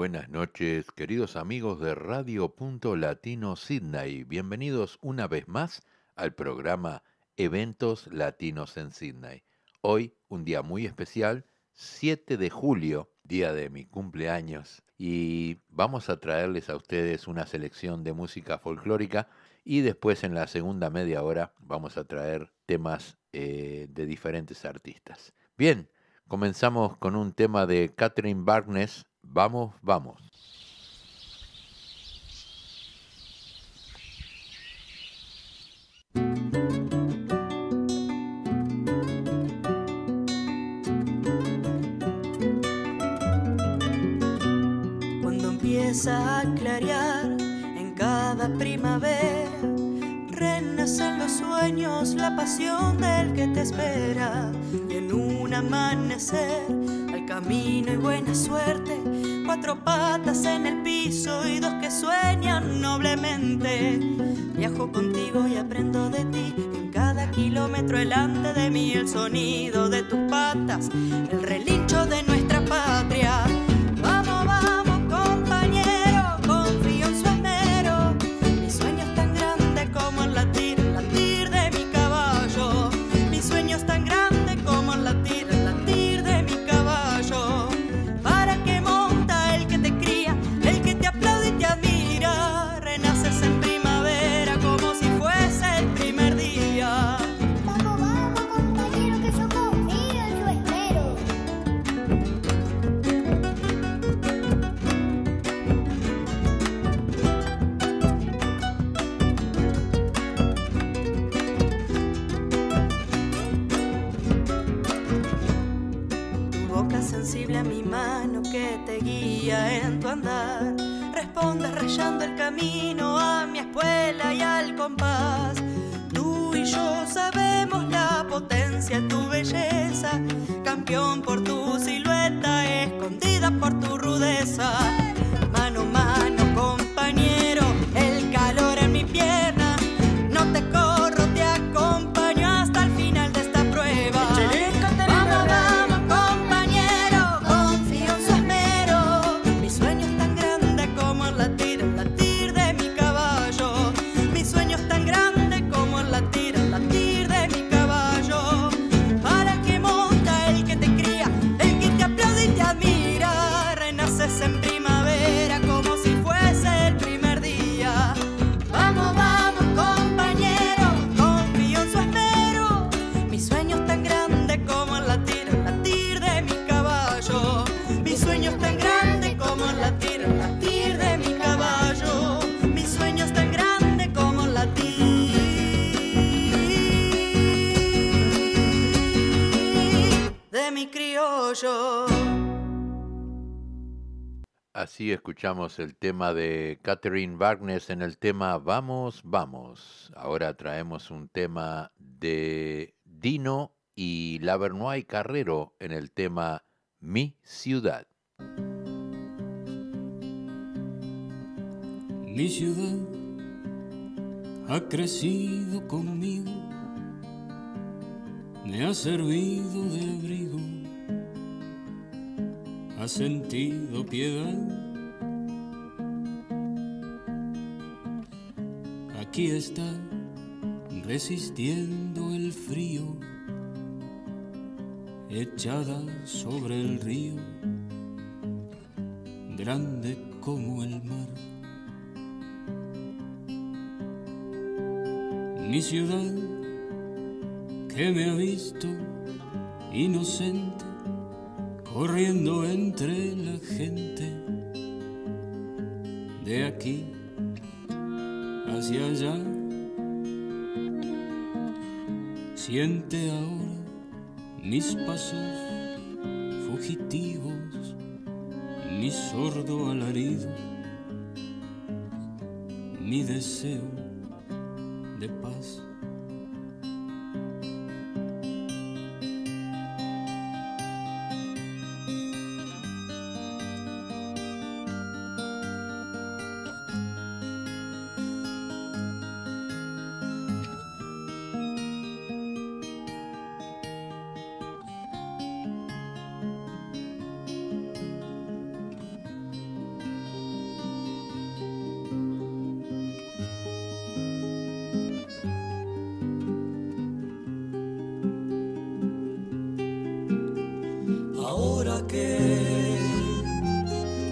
Buenas noches, queridos amigos de Radio Punto Latino Sydney. Bienvenidos una vez más al programa Eventos Latinos en Sydney. Hoy, un día muy especial, 7 de julio, día de mi cumpleaños, y vamos a traerles a ustedes una selección de música folclórica y después en la segunda media hora vamos a traer temas eh, de diferentes artistas. Bien, comenzamos con un tema de Catherine Barnes, Vamos, vamos. Cuando empieza a clarear en cada primavera, renacen los sueños, la pasión del que te espera y en un amanecer camino y buena suerte cuatro patas en el piso y dos que sueñan noblemente. Viajo contigo y aprendo de ti. En cada kilómetro delante de mí el sonido de tus patas, el relincho de nuestra en tu andar. Respondas rayando el camino a mi escuela y al compás. Tú y yo sabemos la potencia de tu belleza, campeón por tu silueta, escondida por tu rudeza. Mano, mano, compañero. Así escuchamos el tema de Catherine Wagner en el tema Vamos, vamos. Ahora traemos un tema de Dino y Lavernoy Carrero en el tema Mi ciudad. Mi ciudad ha crecido conmigo, me ha servido de abrigo ha sentido piedad. Aquí está resistiendo el frío, echada sobre el río, grande como el mar. Mi ciudad que me ha visto inocente corriendo entre la gente de aquí hacia allá. Siente ahora mis pasos fugitivos, mi sordo alarido, mi deseo de paz.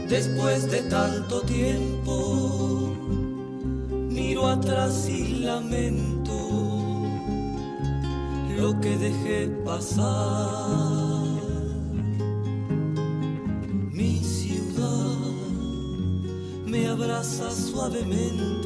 Después de tanto tiempo miro atrás y lamento lo que dejé pasar. Mi ciudad me abraza suavemente,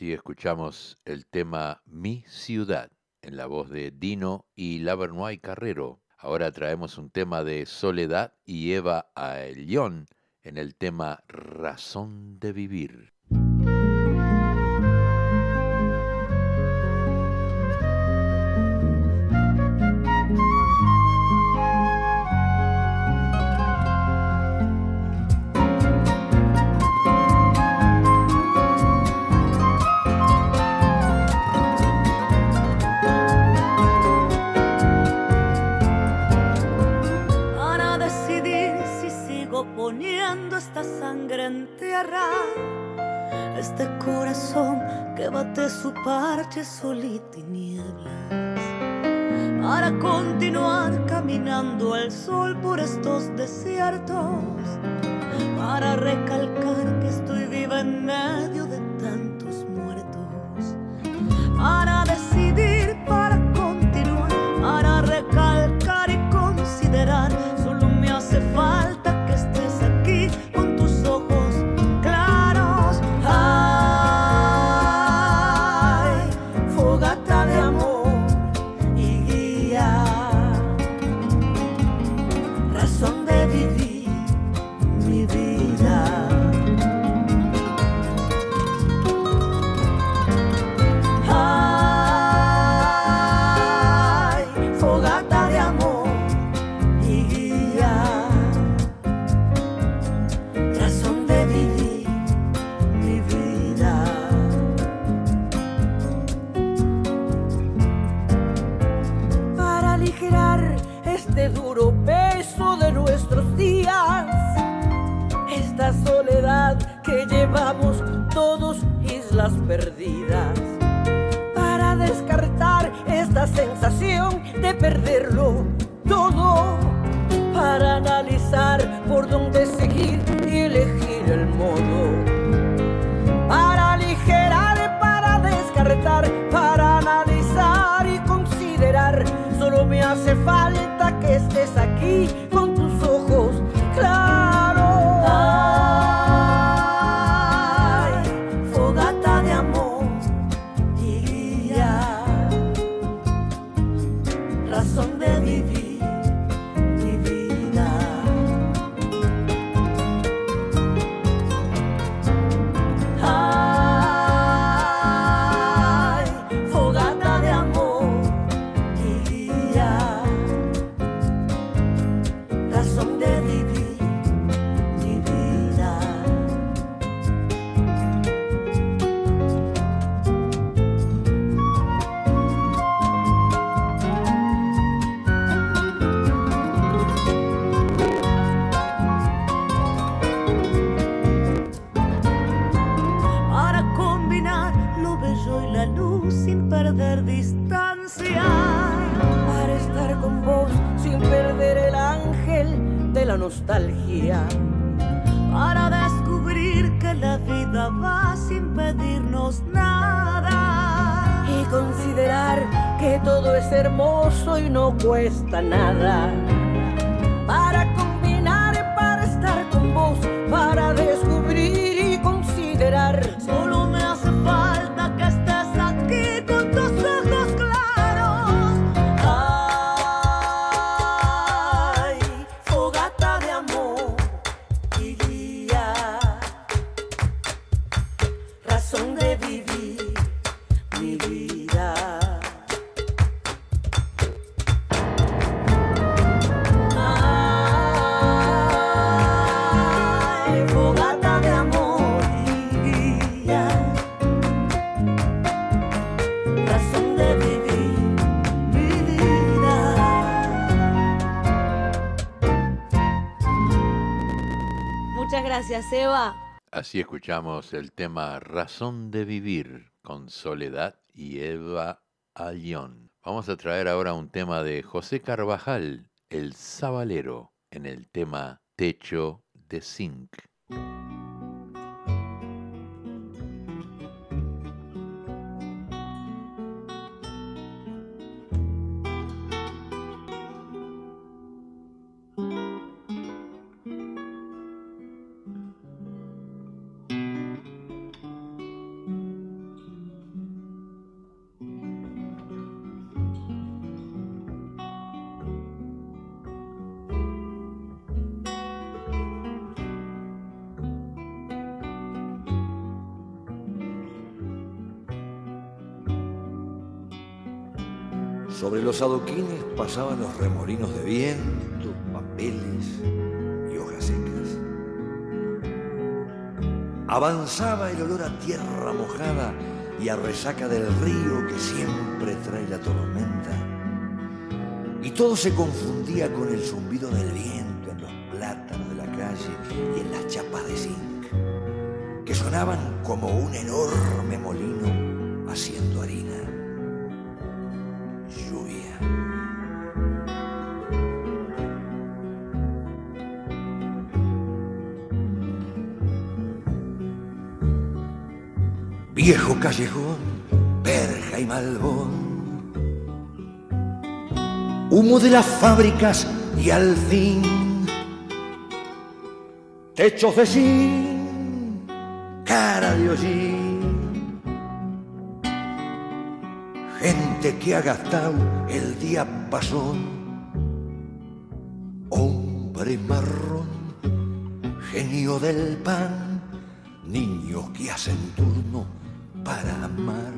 Así escuchamos el tema Mi Ciudad en la voz de Dino y Lavernoy Carrero. Ahora traemos un tema de Soledad y Eva Aelión en el tema Razón de Vivir. Este corazón que bate su parche solito y nieblas. Para continuar caminando al sol por estos desiertos. Para recalcar que estoy viva en medio de tantos muertos. Para decidir, perdidas. Para descartar esta sensación de perderlo gracias. Así escuchamos el tema Razón de Vivir con Soledad y Eva Ayón. Vamos a traer ahora un tema de José Carvajal, El Sabalero, en el tema Techo de Zinc. Los adoquines pasaban los remolinos de viento, papeles y hojas secas. Avanzaba el olor a tierra mojada y a resaca del río que siempre trae la tormenta. Y todo se confundía con el zumbido del viento en los plátanos de la calle y en las chapas de zinc, que sonaban como un enorme molino haciendo harina. Viejo callejón, verja y malbón. Humo de las fábricas y al fin techos de zinc, cara de hollín. Gente que ha gastado el día pasón. Hombre marrón, genio del pan, niños que hacen turno para amar.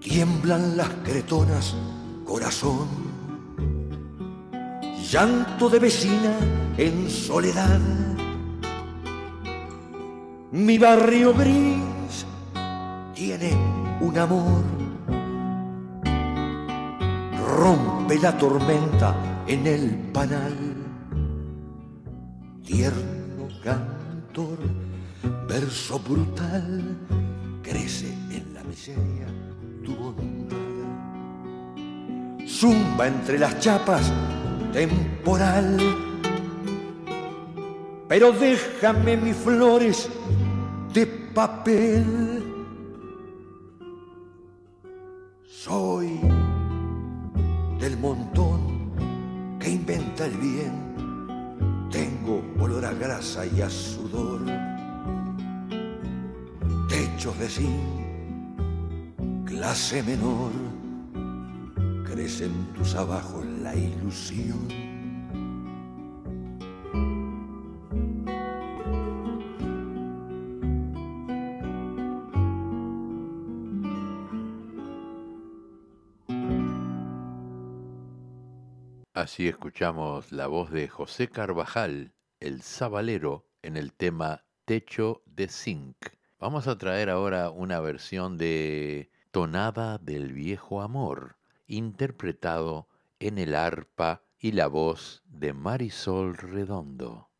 Tiemblan las cretonas, corazón llanto de vecina en soledad. Mi barrio gris tiene un amor. Rompe la tormenta en el panal. Tierno cantor, verso brutal, crece en la miseria tu bondad zumba entre las chapas, temporal. Pero déjame mis flores de papel. Soy montón que inventa el bien. Tengo olor a grasa y a sudor. Techos de zinc, clase menor crece en tus abajos la ilusión. Así escuchamos la voz de José Carvajal, el sabalero, en el tema Techo de Zinc. Vamos a traer ahora una versión de Tonada del Viejo Amor, interpretado en el arpa y la voz de Marisol Redondo.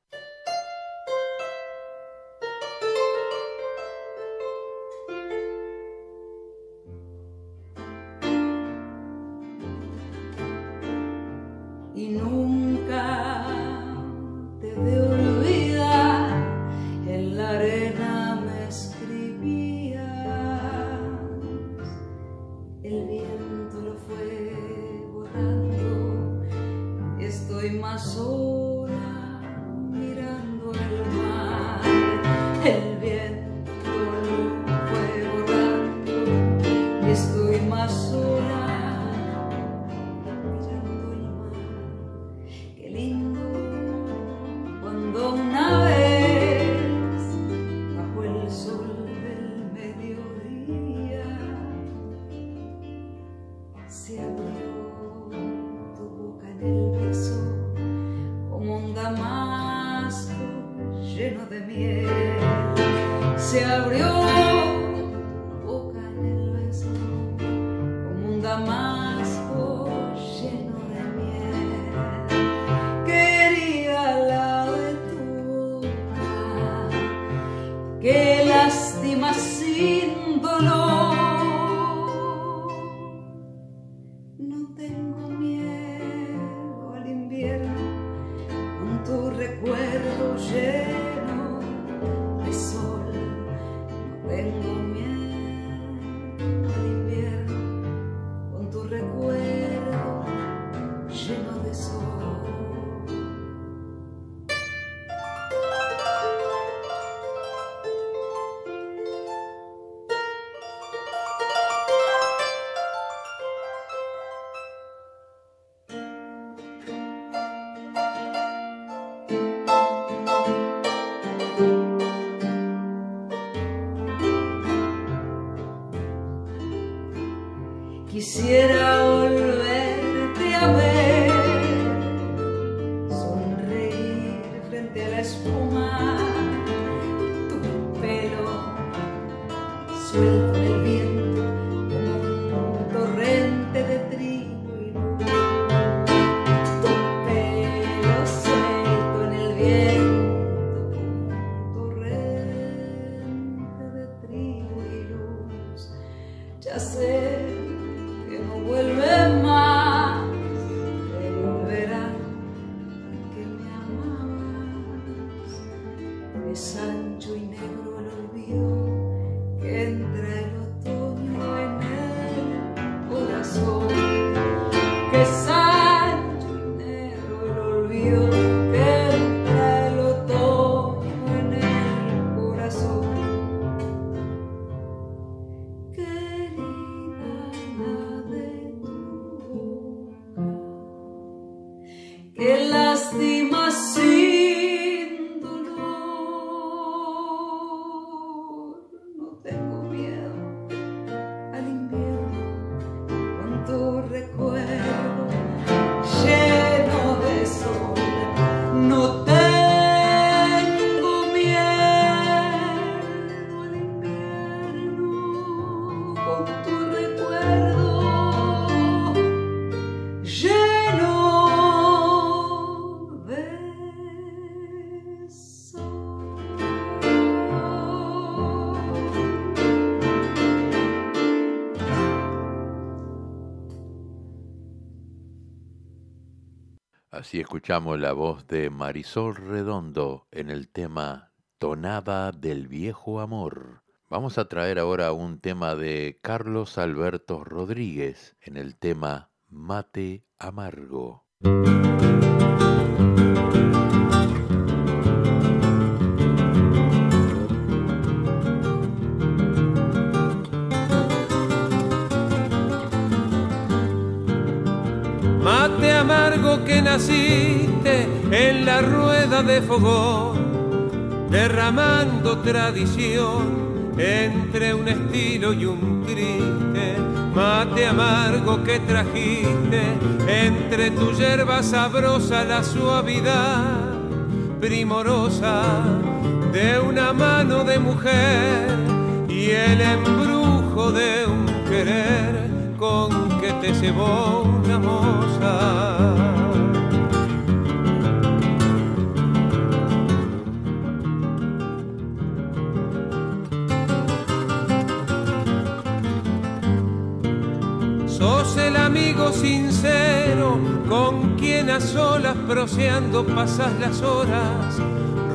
project. y escuchamos la voz de Marisol Redondo en el tema Tonada del Viejo Amor. Vamos a traer ahora un tema de Carlos Alberto Rodríguez en el tema Mate Amargo. naciste en la rueda de fogón, derramando tradición entre un estilo y un triste mate amargo que trajiste entre tu hierba sabrosa la suavidad primorosa de una mano de mujer y el embrujo de un querer con que te llevó una moza. Sos el amigo sincero con quien a solas proseando pasas las horas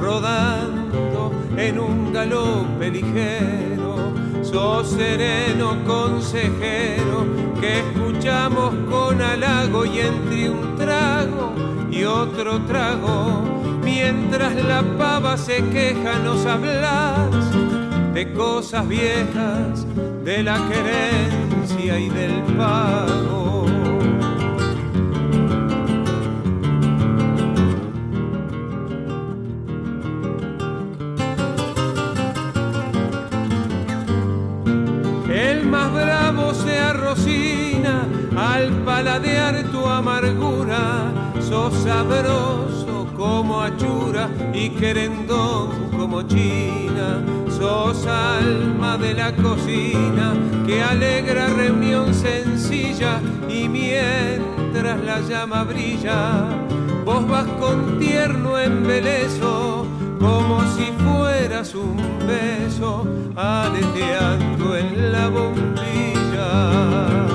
rodando en un galope ligero. Sos sereno consejero que escuchamos con halago y entre un trago y otro trago. Mientras la pava se queja nos hablas de cosas viejas, de la querencia y del pago. El más bravo se arrocina al paladear tu amargura, sos sabroso como achura y querendón como china sos alma de la cocina que alegra reunión sencilla y mientras la llama brilla, vos vas con tierno embeleso como si fueras un beso aleteando en la bombilla.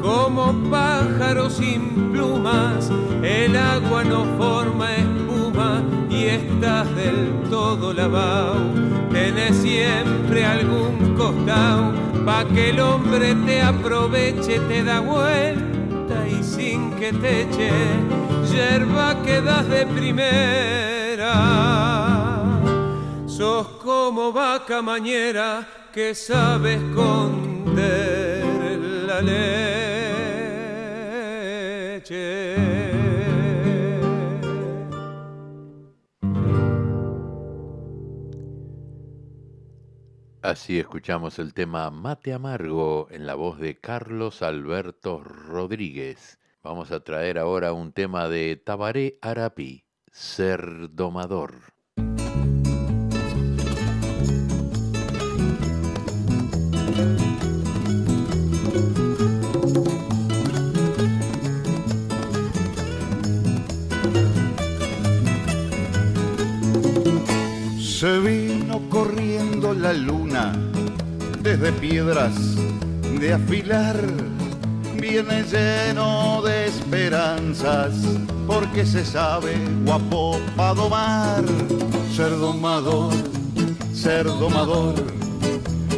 Como pájaro sin plumas, el agua no forma espuma y estás del todo lavado. Tenés siempre algún costado pa' que el hombre te aproveche, te da vuelta y sin que te eche, yerba quedas de primera. Sos como vaca mañera que sabe esconder leche. Así escuchamos el tema Mate Amargo en la voz de Carlos Alberto Rodríguez. Vamos a traer ahora un tema de Tabaré Arapi, Ser Domador. La luna desde piedras de afilar. Viene lleno de esperanzas porque se sabe guapo para domar. Ser domador, ser domador,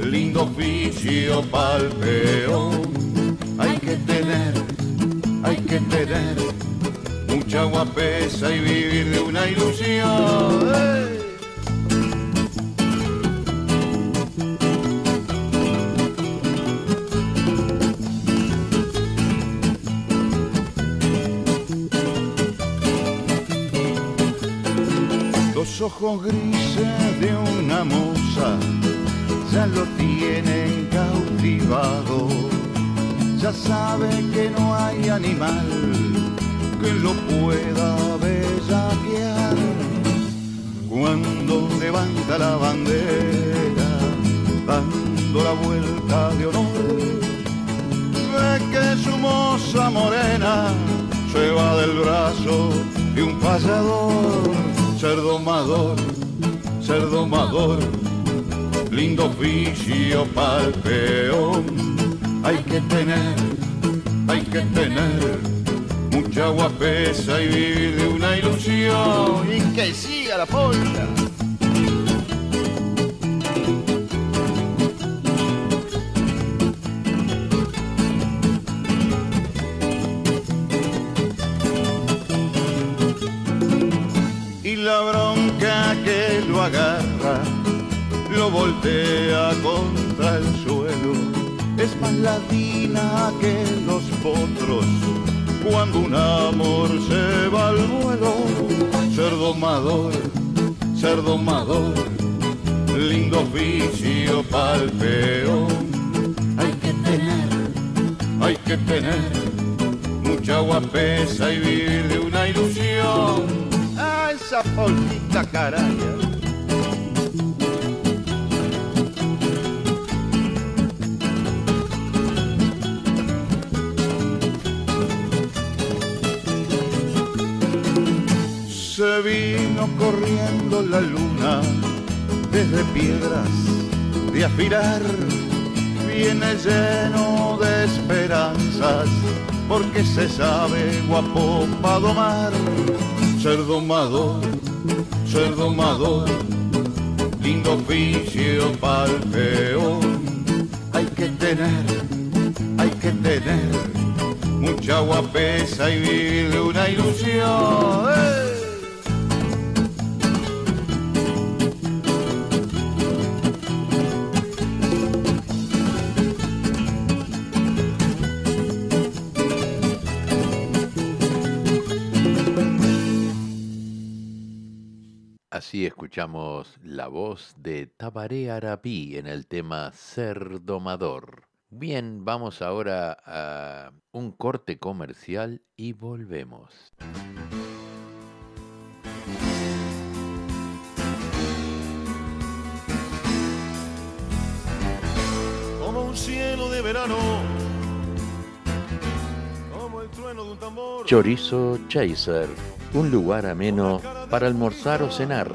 lindo oficio pa'l peón. Hay que tener, hay que tener mucha guapesa y vivir de una ilusión. Ojos grises de una moza ya lo tienen cautivado. Ya sabe que no hay animal que lo pueda bellaquear. Cuando levanta la bandera, dando la vuelta de honor, ve que su moza morena se va del brazo de un pasador ser domador, ser domador, lindo oficio pa'l peón. Hay que tener, hay que tener mucha guapesa y vivir de una ilusión. Y que siga la polka. Voltea contra el suelo. Es más ladina que los potros cuando un amor se va al vuelo. Ser domador, ser domador, lindo oficio pa'l peón. Hay que tener, hay que tener mucha guapesa y vivir de una ilusión. ¡Ah, esa polita caraya! Vino corriendo la luna desde piedras de afilar. Viene lleno de esperanzas porque se sabe guapo para domar. Ser domador, ser domador, lindo oficio para el peón. Hay que tener, hay que tener mucha guapesa y vivir de una ilusión. ¡Eh! Escuchamos la voz de Tabaré Arabí en el tema Ser Domador. Bien, vamos ahora a un corte comercial y volvemos. como un cielo de verano, como el trueno de un tambor. Chorizo Chaser, un lugar ameno para almorzar o cenar,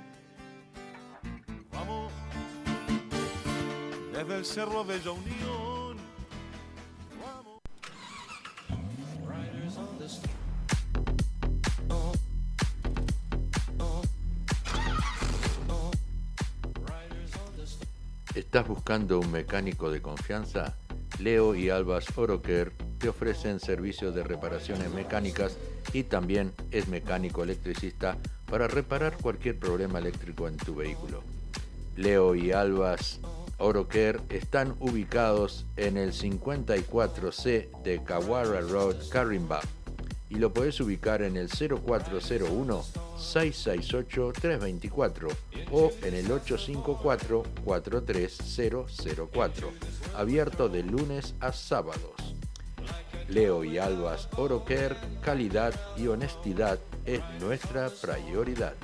Desde Unión. ¿Estás buscando un mecánico de confianza? Leo y Albas Oroker te ofrecen servicios de reparaciones mecánicas y también es mecánico electricista para reparar cualquier problema eléctrico en tu vehículo. Leo y Albas Oroker están ubicados en el 54C de Kawara Road, Carimba y lo puedes ubicar en el 0401-668-324 o en el 854-43004, abierto de lunes a sábados. Leo y Albas Oroker, calidad y honestidad es nuestra prioridad.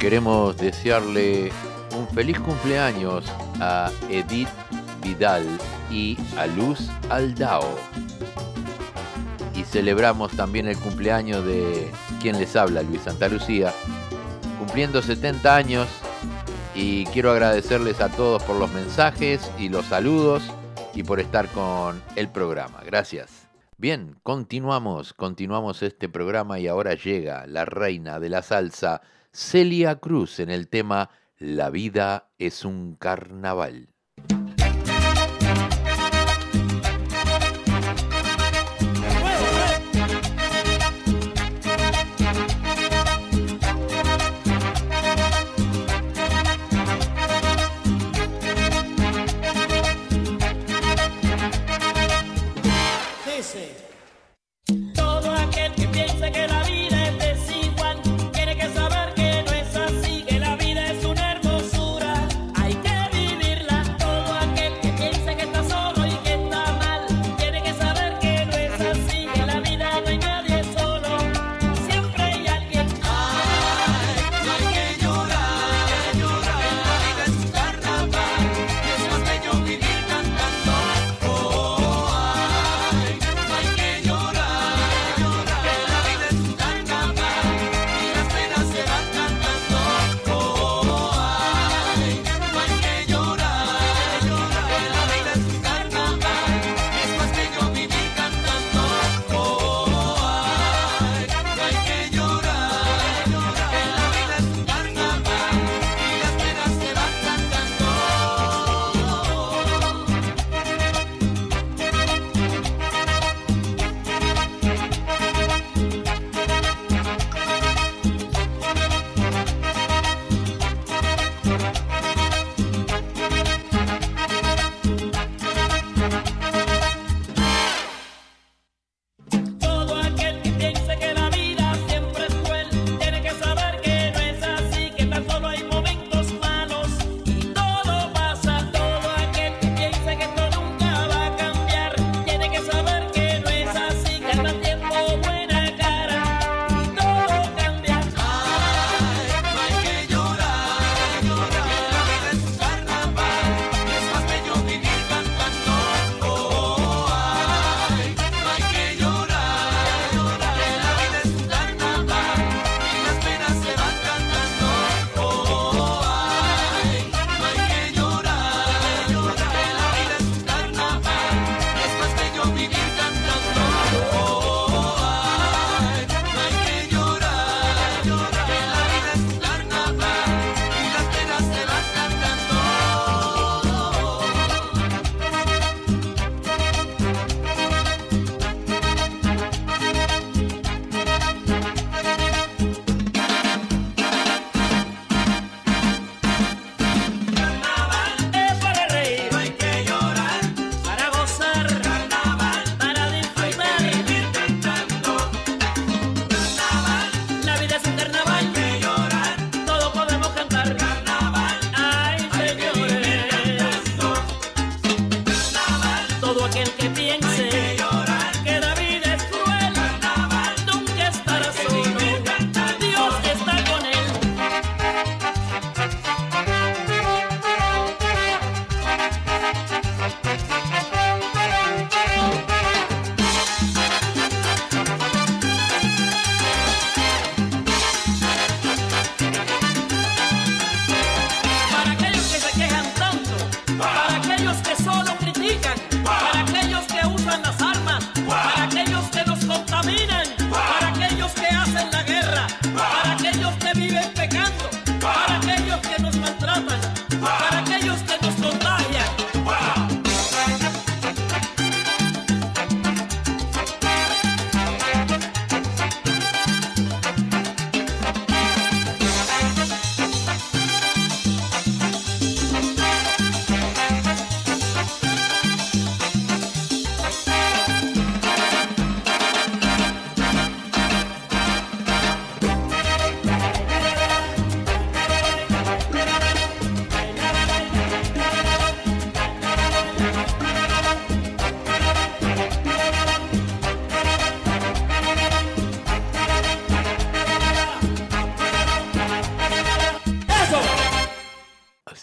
Queremos desearle un feliz cumpleaños a Edith Vidal y a Luz Aldao. Y celebramos también el cumpleaños de quien les habla, Luis Santa Lucía, cumpliendo 70 años. Y quiero agradecerles a todos por los mensajes y los saludos y por estar con el programa. Gracias. Bien, continuamos, continuamos este programa y ahora llega la reina de la salsa. Celia Cruz en el tema La vida es un carnaval.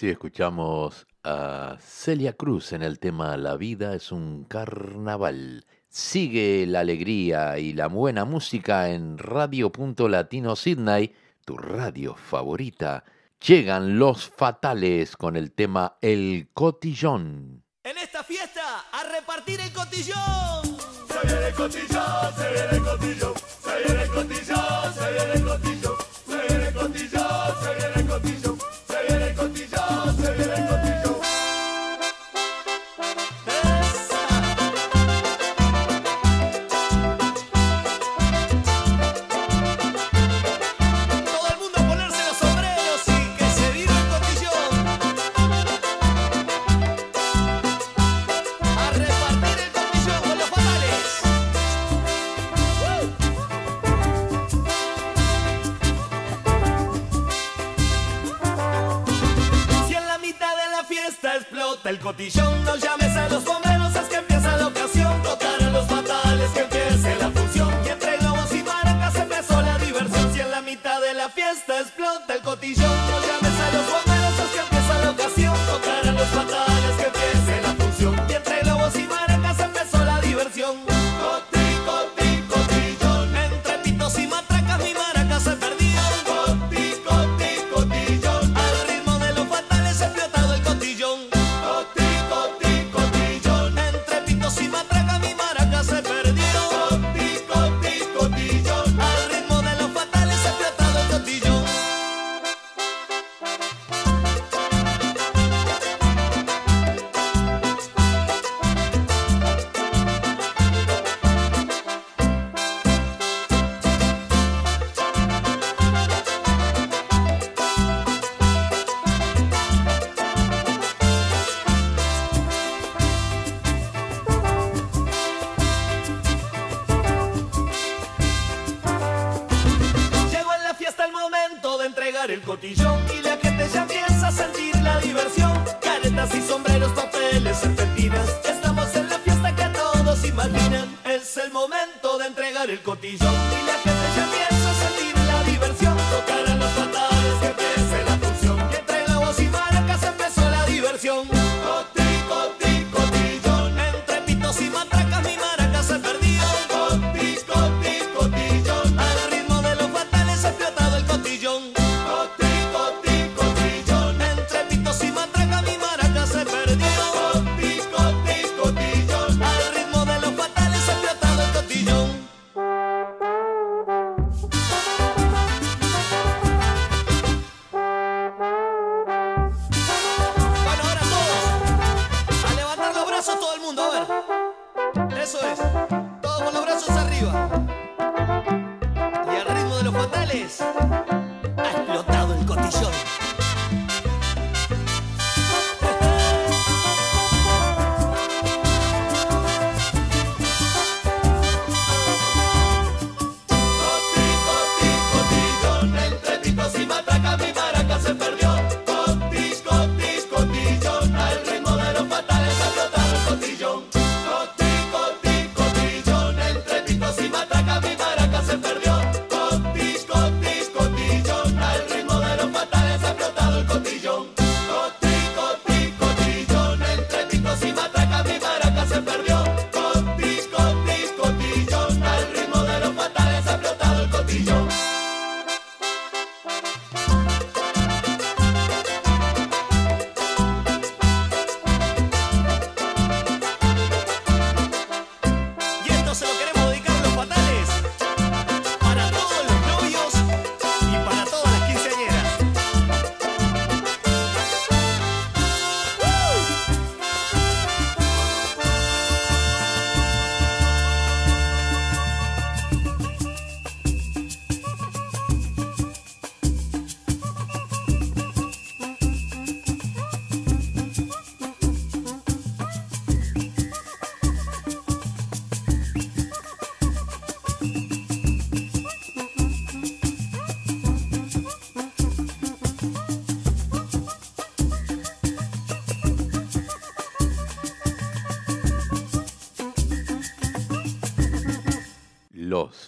escuchamos a Celia Cruz en el tema La vida es un carnaval. Sigue la alegría y la buena música en Radio Latino Sydney, tu radio favorita. Llegan los fatales con el tema El cotillón. En esta fiesta, a repartir el cotillón. Se viene el cotillón, se viene el cotillón, se viene el cotillón, se viene el cotillón.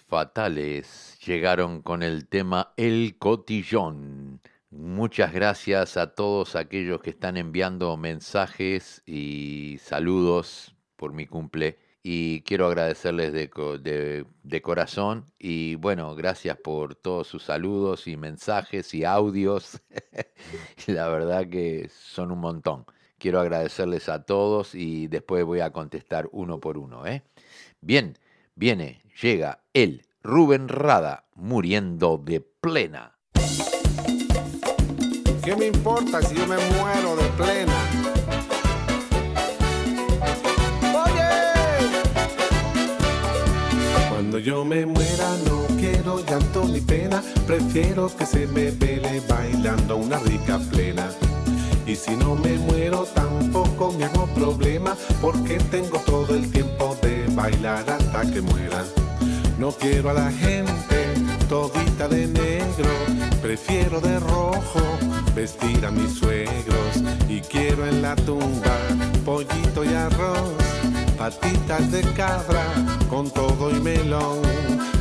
Fatales llegaron con el tema El Cotillón. Muchas gracias a todos aquellos que están enviando mensajes y saludos por mi cumple. Y quiero agradecerles de, de, de corazón. Y bueno, gracias por todos sus saludos y mensajes y audios. La verdad que son un montón. Quiero agradecerles a todos y después voy a contestar uno por uno. ¿eh? Bien viene, llega el Rubén Rada muriendo de plena. ¿Qué me importa si yo me muero de plena? Cuando yo me muera no quiero llanto ni pena, prefiero que se me vele bailando una rica plena. Y si no me muero tampoco me hago problema, porque tengo todo el tiempo de bailar hasta que muera. No quiero a la gente todita de negro, prefiero de rojo vestir a mis suegros y quiero en la tumba pollito y arroz, patitas de cabra con todo y melón,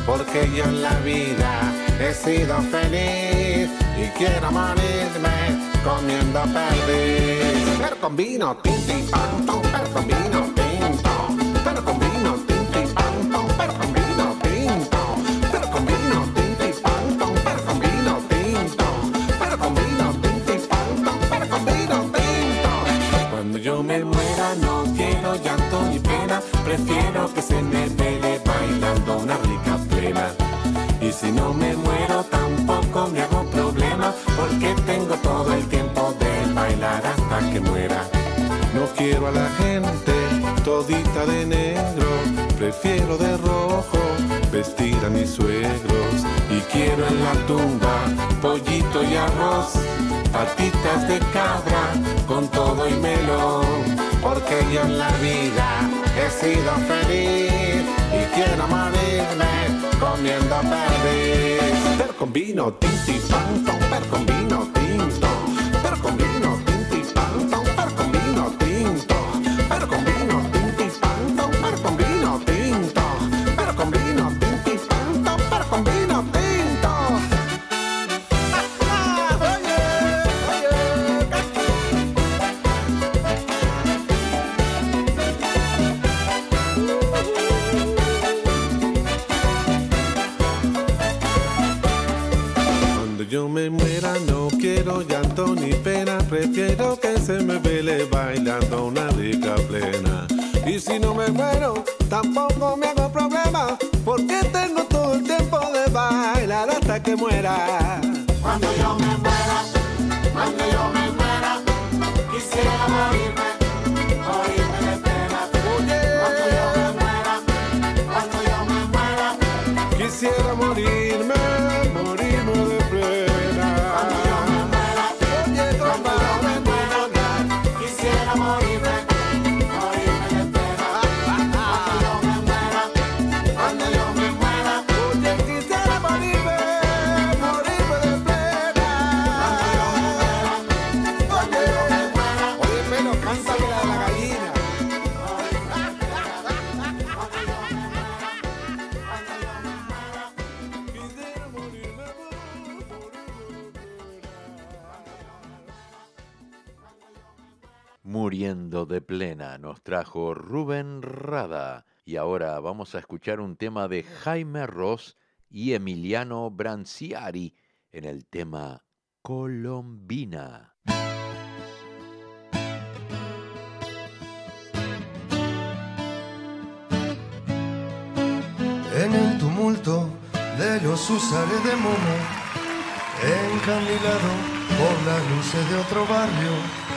porque yo en la vida he sido feliz y quiero morirme comiendo perdiz. Pero con vino, tinti, pan, tom, pero con vino patitas de cabra con todo y melón. Porque yo en la vida he sido feliz y quiero morirme comiendo perdiz. Pero con vino, tinti, pan, nos trajo Rubén Rada. Y ahora vamos a escuchar un tema de Jaime Ross y Emiliano Branciari en el tema Colombina. En el tumulto de los usares de Momo, encandilado por las luces de otro barrio,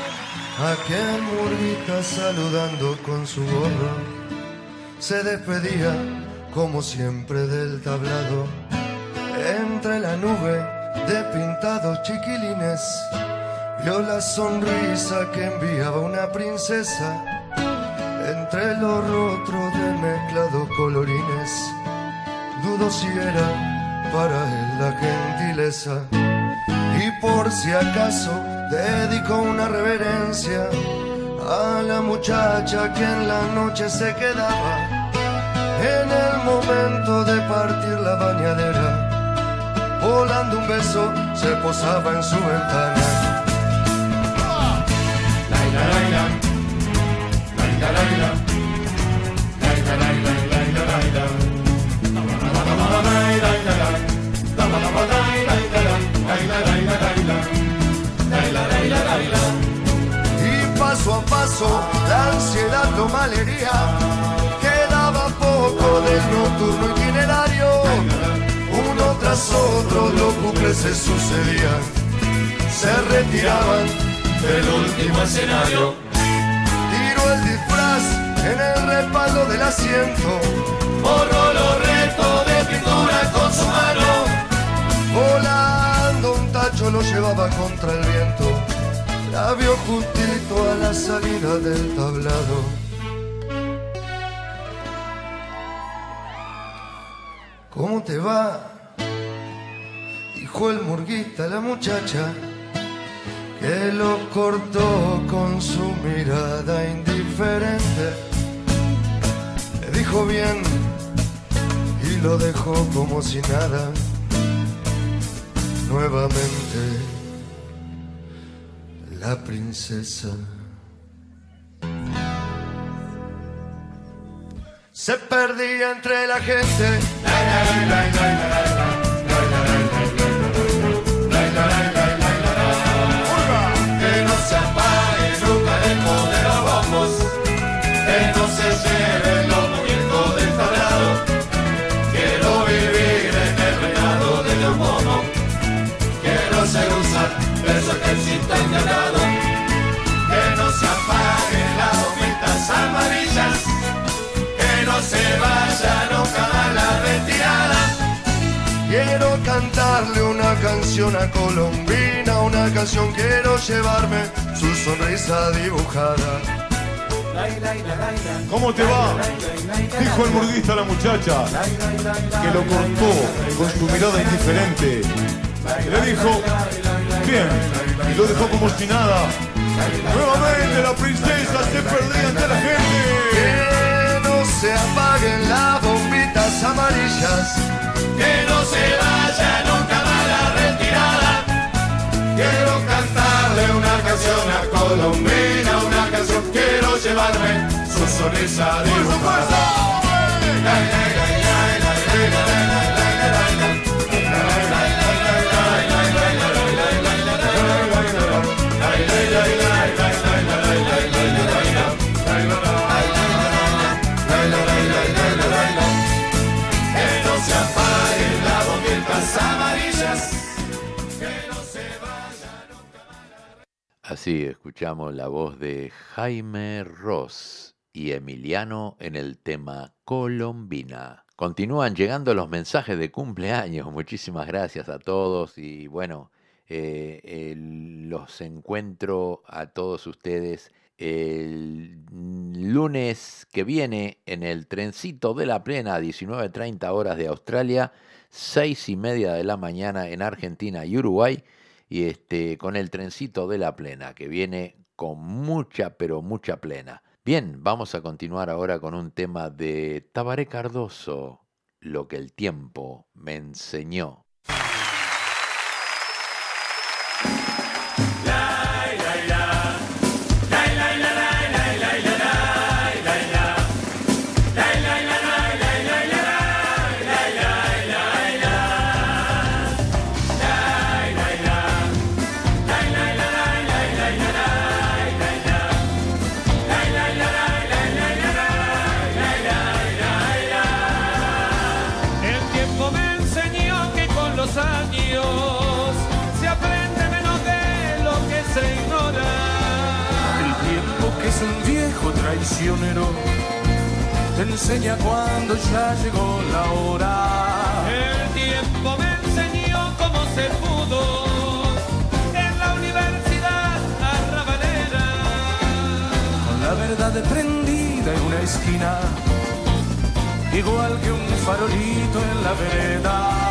aquel murguita saludando con su gorro, se despedía como siempre del tablado, entre la nube de pintados chiquilines, vio la sonrisa que enviaba una princesa entre los rostros de mezclados colorines. Dudo si era para él la gentileza. Y por si acaso dedicó una reverencia a la muchacha que en la noche se quedaba en el momento de partir la bañadera. volando un beso, se posaba en su ventana. Laila, laila, laila, laila, laila, laila, laila, laila. Y paso a paso la ansiedad lo malería. Quedaba poco del nocturno itinerario. Uno tras otro los bucles se sucedían. Se retiraban del último escenario. Tiró el disfraz en el respaldo del asiento. Borró los restos de pintura con su mano. Volando un tacho lo llevaba contra el viento. La vio justito a la salida del tablado. ¿Cómo te va? Dijo el murguista a la muchacha que lo cortó con su mirada indiferente. Le dijo bien y lo dejó como si nada. Nuevamente la princesa se perdía entre la gente. Quiero cantarle una canción a Colombina, una canción quiero llevarme su sonrisa dibujada. ¿Cómo te va? Dijo el murguista a la muchacha, que lo cortó con su mirada indiferente. Le dijo, bien, y lo dejó como si nada. Nuevamente la princesa se perdía ante la gente. Que no se apaguen las bombitas amarillas. Que no se vaya nunca más la retirada. Quiero cantarle una canción a Colombina, una canción quiero llevarme su sonrisa dibujada. Que Así escuchamos la voz de Jaime Ross y Emiliano en el tema Colombina. Continúan llegando los mensajes de cumpleaños. Muchísimas gracias a todos y bueno, eh, los encuentro a todos ustedes el lunes que viene en el trencito de la plena, 19.30 horas de Australia, 6 y media de la mañana en Argentina y Uruguay, y este, con el trencito de la plena, que viene con mucha, pero mucha plena. Bien, vamos a continuar ahora con un tema de Tabaré Cardoso, Lo que el tiempo me enseñó. Te enseña cuando ya llegó la hora. El tiempo me enseñó cómo se pudo en la universidad arrabalera. Con la verdad prendida en una esquina, igual que un farolito en la vereda.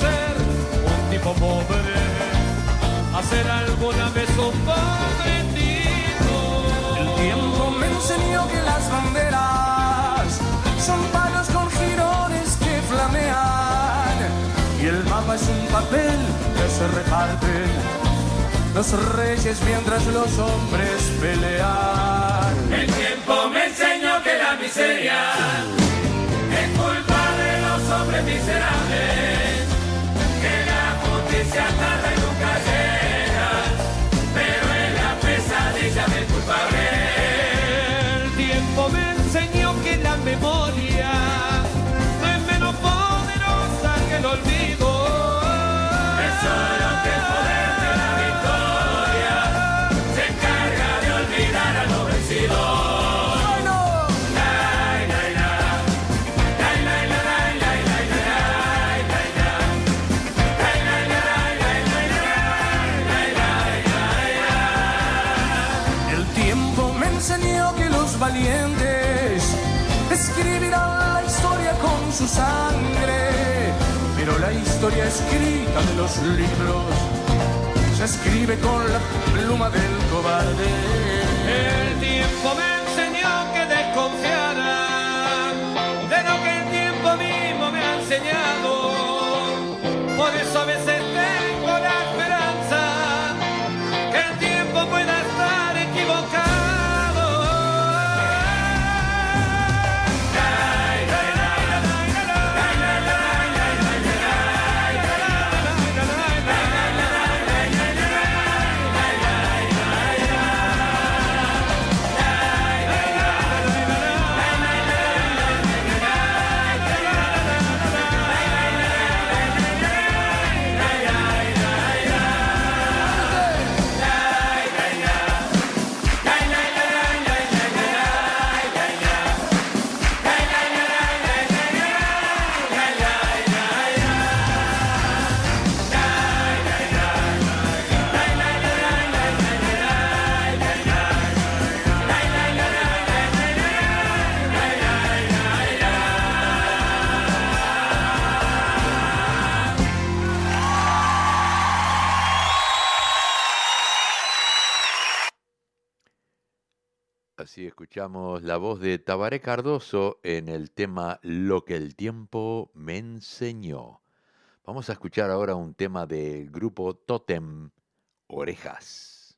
Ser un tipo pobre a ser alguna vez un pobre tipo. El tiempo me enseñó que las banderas son palos con jirones que flamean. Y el mapa es un papel que se reparten los reyes mientras los hombres pelean. El tiempo me enseñó que la miseria es culpa de los hombres miserables, escrita de los libros se escribe con la pluma del cobarde. El tiempo me escuchamos la voz de Tabaré Cardoso en el tema Lo que el tiempo me enseñó. Vamos a escuchar ahora un tema del grupo Totem, Orejas.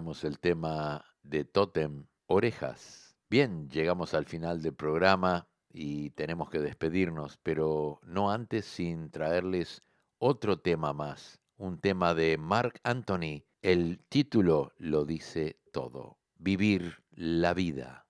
el tema de Totem, Orejas. Bien, llegamos al final del programa y tenemos que despedirnos, pero no antes sin traerles otro tema más, un tema de Mark Anthony. El título lo dice todo, vivir la vida.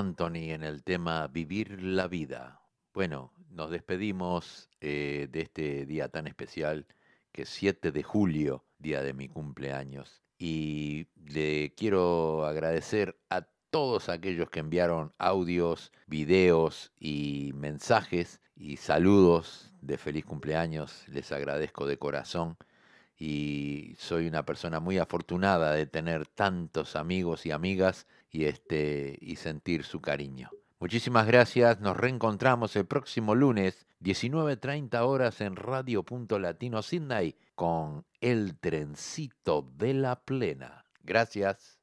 Anthony en el tema Vivir la vida. Bueno, nos despedimos eh, de este día tan especial que es 7 de julio, día de mi cumpleaños. Y le quiero agradecer a todos aquellos que enviaron audios, videos y mensajes y saludos de feliz cumpleaños. Les agradezco de corazón y soy una persona muy afortunada de tener tantos amigos y amigas y este y sentir su cariño. Muchísimas gracias, nos reencontramos el próximo lunes 19:30 horas en Radio Punto Latino Sydney con El trencito de la plena. Gracias.